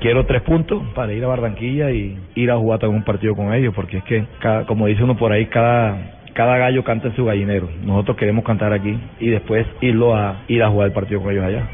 quiero tres puntos para ir a Barranquilla y ir a jugar también un partido con ellos, porque es que, cada, como dice uno por ahí, cada cada gallo canta en su gallinero. Nosotros queremos cantar aquí y después irlo a ir a jugar el partido con ellos allá.